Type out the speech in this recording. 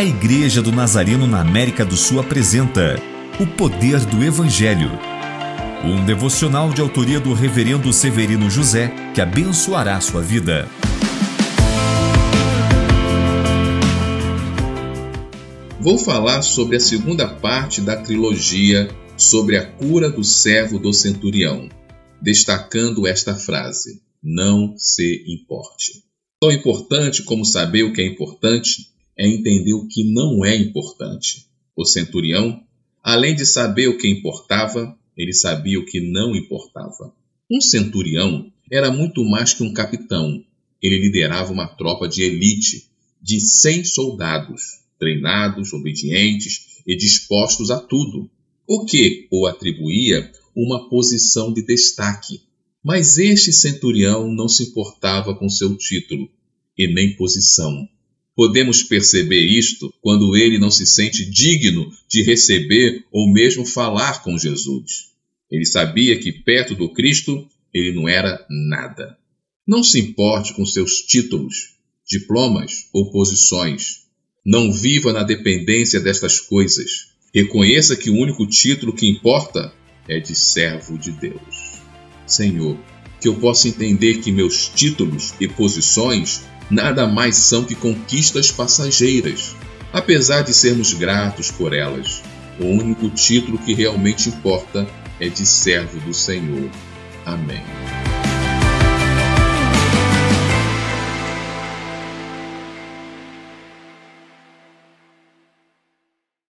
A Igreja do Nazareno na América do Sul apresenta O Poder do Evangelho. Um devocional de autoria do Reverendo Severino José que abençoará sua vida. Vou falar sobre a segunda parte da trilogia sobre a cura do servo do centurião, destacando esta frase: Não se importe. Tão importante como saber o que é importante é entender o que não é importante. O centurião, além de saber o que importava, ele sabia o que não importava. Um centurião era muito mais que um capitão. Ele liderava uma tropa de elite de 100 soldados, treinados, obedientes e dispostos a tudo, o que o atribuía uma posição de destaque. Mas este centurião não se importava com seu título e nem posição. Podemos perceber isto quando ele não se sente digno de receber ou mesmo falar com Jesus. Ele sabia que perto do Cristo ele não era nada. Não se importe com seus títulos, diplomas ou posições. Não viva na dependência destas coisas. Reconheça que o único título que importa é de servo de Deus. Senhor, que eu possa entender que meus títulos e posições nada mais são que conquistas passageiras, apesar de sermos gratos por elas. O único título que realmente importa é de servo do Senhor. Amém.